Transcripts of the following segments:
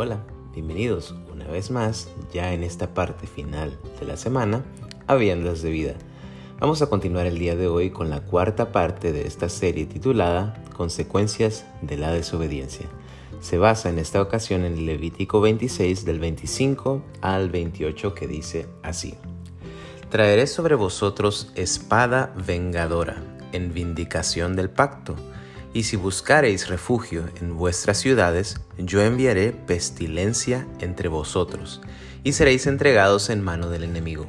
hola, bienvenidos una vez más ya en esta parte final de la semana a Viandas de Vida. Vamos a continuar el día de hoy con la cuarta parte de esta serie titulada Consecuencias de la desobediencia. Se basa en esta ocasión en Levítico 26 del 25 al 28 que dice así. Traeré sobre vosotros espada vengadora en vindicación del pacto y si buscareis refugio en vuestras ciudades, yo enviaré pestilencia entre vosotros, y seréis entregados en mano del enemigo.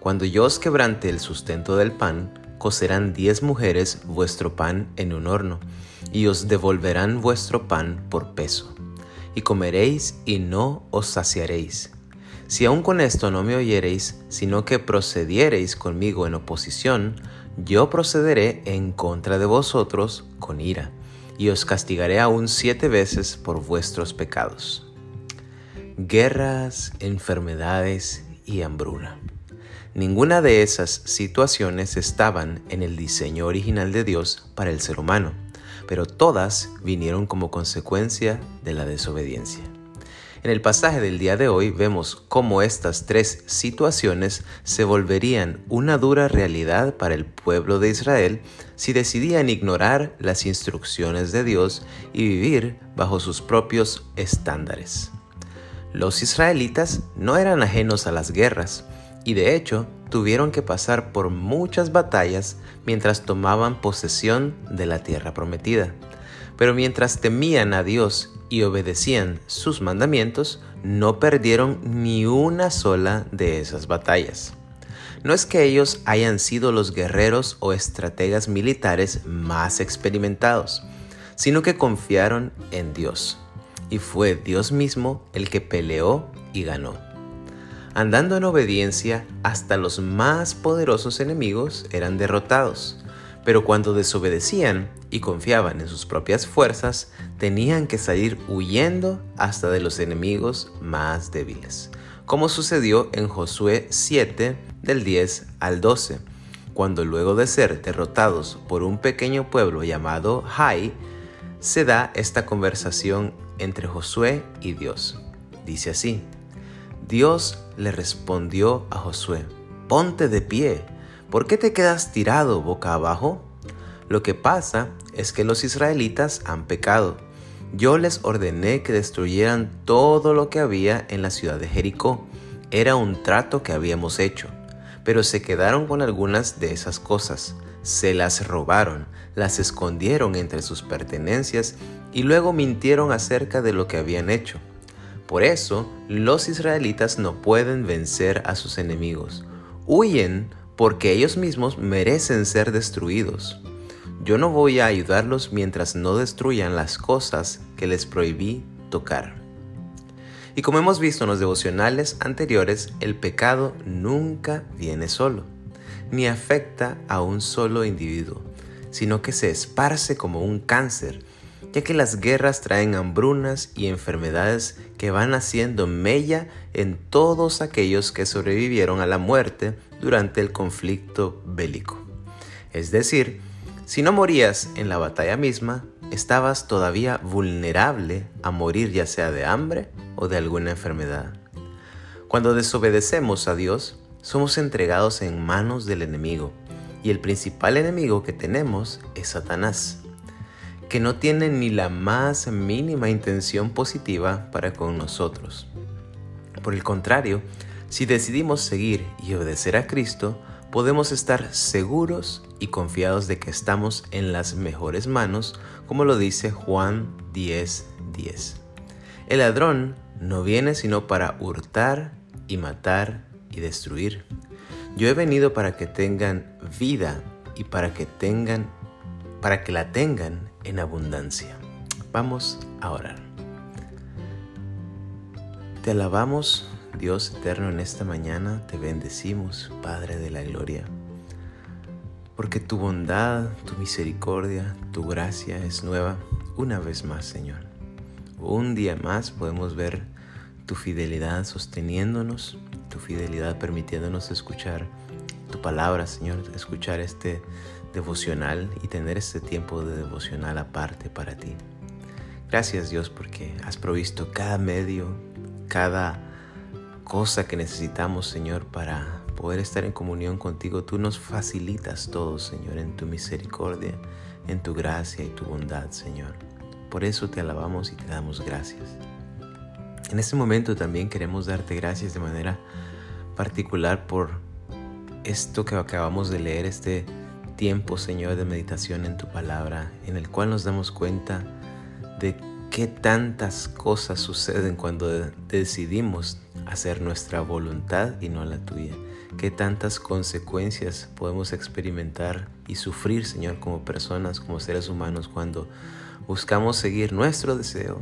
Cuando yo os quebrante el sustento del pan, cocerán diez mujeres vuestro pan en un horno, y os devolverán vuestro pan por peso. Y comeréis y no os saciaréis. Si aun con esto no me oyereis, sino que procediereis conmigo en oposición, yo procederé en contra de vosotros con ira, y os castigaré aún siete veces por vuestros pecados. Guerras, enfermedades y hambruna. Ninguna de esas situaciones estaban en el diseño original de Dios para el ser humano, pero todas vinieron como consecuencia de la desobediencia. En el pasaje del día de hoy vemos cómo estas tres situaciones se volverían una dura realidad para el pueblo de Israel si decidían ignorar las instrucciones de Dios y vivir bajo sus propios estándares. Los israelitas no eran ajenos a las guerras y de hecho tuvieron que pasar por muchas batallas mientras tomaban posesión de la tierra prometida. Pero mientras temían a Dios y obedecían sus mandamientos, no perdieron ni una sola de esas batallas. No es que ellos hayan sido los guerreros o estrategas militares más experimentados, sino que confiaron en Dios. Y fue Dios mismo el que peleó y ganó. Andando en obediencia, hasta los más poderosos enemigos eran derrotados. Pero cuando desobedecían y confiaban en sus propias fuerzas, tenían que salir huyendo hasta de los enemigos más débiles, como sucedió en Josué 7 del 10 al 12, cuando luego de ser derrotados por un pequeño pueblo llamado Hai, se da esta conversación entre Josué y Dios. Dice así, Dios le respondió a Josué, ponte de pie ¿Por qué te quedas tirado boca abajo? Lo que pasa es que los israelitas han pecado. Yo les ordené que destruyeran todo lo que había en la ciudad de Jericó. Era un trato que habíamos hecho. Pero se quedaron con algunas de esas cosas. Se las robaron, las escondieron entre sus pertenencias y luego mintieron acerca de lo que habían hecho. Por eso, los israelitas no pueden vencer a sus enemigos. Huyen porque ellos mismos merecen ser destruidos. Yo no voy a ayudarlos mientras no destruyan las cosas que les prohibí tocar. Y como hemos visto en los devocionales anteriores, el pecado nunca viene solo, ni afecta a un solo individuo, sino que se esparce como un cáncer, ya que las guerras traen hambrunas y enfermedades que van haciendo mella en todos aquellos que sobrevivieron a la muerte durante el conflicto bélico. Es decir, si no morías en la batalla misma, estabas todavía vulnerable a morir ya sea de hambre o de alguna enfermedad. Cuando desobedecemos a Dios, somos entregados en manos del enemigo, y el principal enemigo que tenemos es Satanás, que no tiene ni la más mínima intención positiva para con nosotros. Por el contrario, si decidimos seguir y obedecer a Cristo, podemos estar seguros y confiados de que estamos en las mejores manos, como lo dice Juan 10:10. 10. El ladrón no viene sino para hurtar y matar y destruir. Yo he venido para que tengan vida y para que tengan para que la tengan en abundancia. Vamos a orar. Te alabamos Dios eterno, en esta mañana te bendecimos, Padre de la Gloria, porque tu bondad, tu misericordia, tu gracia es nueva una vez más, Señor. Un día más podemos ver tu fidelidad sosteniéndonos, tu fidelidad permitiéndonos escuchar tu palabra, Señor, escuchar este devocional y tener este tiempo de devocional aparte para ti. Gracias Dios porque has provisto cada medio, cada cosa que necesitamos, Señor, para poder estar en comunión contigo. Tú nos facilitas todo, Señor, en tu misericordia, en tu gracia y tu bondad, Señor. Por eso te alabamos y te damos gracias. En este momento también queremos darte gracias de manera particular por esto que acabamos de leer, este tiempo, Señor, de meditación en tu palabra, en el cual nos damos cuenta de qué tantas cosas suceden cuando decidimos hacer nuestra voluntad y no la tuya. Qué tantas consecuencias podemos experimentar y sufrir, Señor, como personas, como seres humanos, cuando buscamos seguir nuestro deseo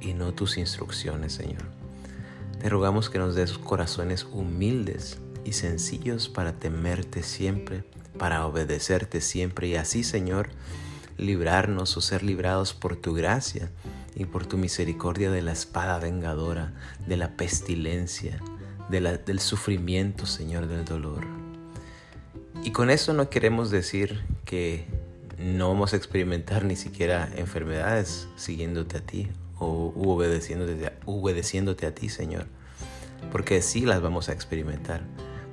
y no tus instrucciones, Señor. Te rogamos que nos des corazones humildes y sencillos para temerte siempre, para obedecerte siempre y así, Señor, librarnos o ser librados por tu gracia y por tu misericordia de la espada vengadora, de la pestilencia, del sufrimiento, Señor, del dolor. Y con eso no queremos decir que no vamos a experimentar ni siquiera enfermedades siguiéndote a ti o obedeciéndote, obedeciéndote a ti, Señor. Porque sí las vamos a experimentar.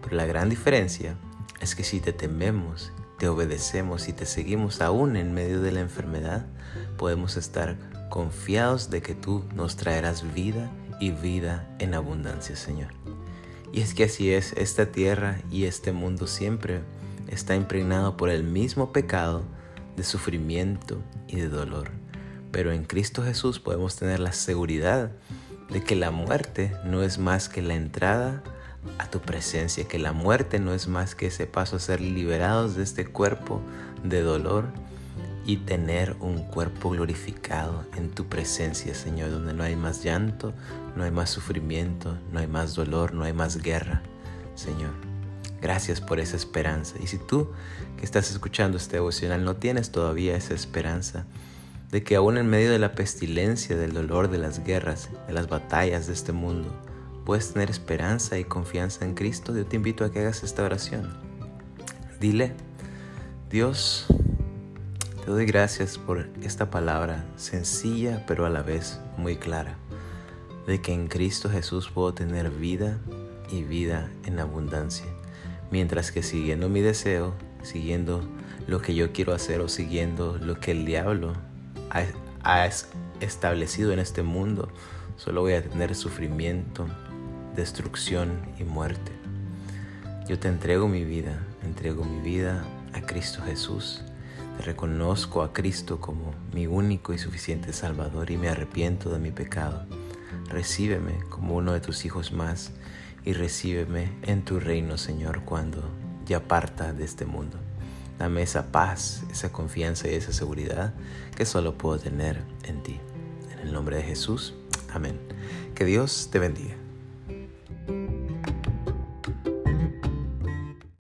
Pero la gran diferencia es que si te tememos, te obedecemos y te seguimos aún en medio de la enfermedad, podemos estar confiados de que tú nos traerás vida y vida en abundancia, Señor. Y es que así es, esta tierra y este mundo siempre está impregnado por el mismo pecado de sufrimiento y de dolor. Pero en Cristo Jesús podemos tener la seguridad de que la muerte no es más que la entrada a tu presencia, que la muerte no es más que ese paso a ser liberados de este cuerpo de dolor y tener un cuerpo glorificado en tu presencia, Señor, donde no hay más llanto, no hay más sufrimiento, no hay más dolor, no hay más guerra, Señor. Gracias por esa esperanza. Y si tú que estás escuchando este devocional no tienes todavía esa esperanza de que aún en medio de la pestilencia, del dolor, de las guerras, de las batallas de este mundo, puedes tener esperanza y confianza en Cristo, yo te invito a que hagas esta oración. Dile, Dios, te doy gracias por esta palabra sencilla pero a la vez muy clara, de que en Cristo Jesús puedo tener vida y vida en abundancia, mientras que siguiendo mi deseo, siguiendo lo que yo quiero hacer o siguiendo lo que el diablo ha, ha establecido en este mundo, solo voy a tener sufrimiento, destrucción y muerte. Yo te entrego mi vida, entrego mi vida a Cristo Jesús. Reconozco a Cristo como mi único y suficiente Salvador y me arrepiento de mi pecado. Recíbeme como uno de tus hijos más y recíbeme en tu reino, Señor, cuando ya parta de este mundo. Dame esa paz, esa confianza y esa seguridad que solo puedo tener en ti. En el nombre de Jesús, amén. Que Dios te bendiga.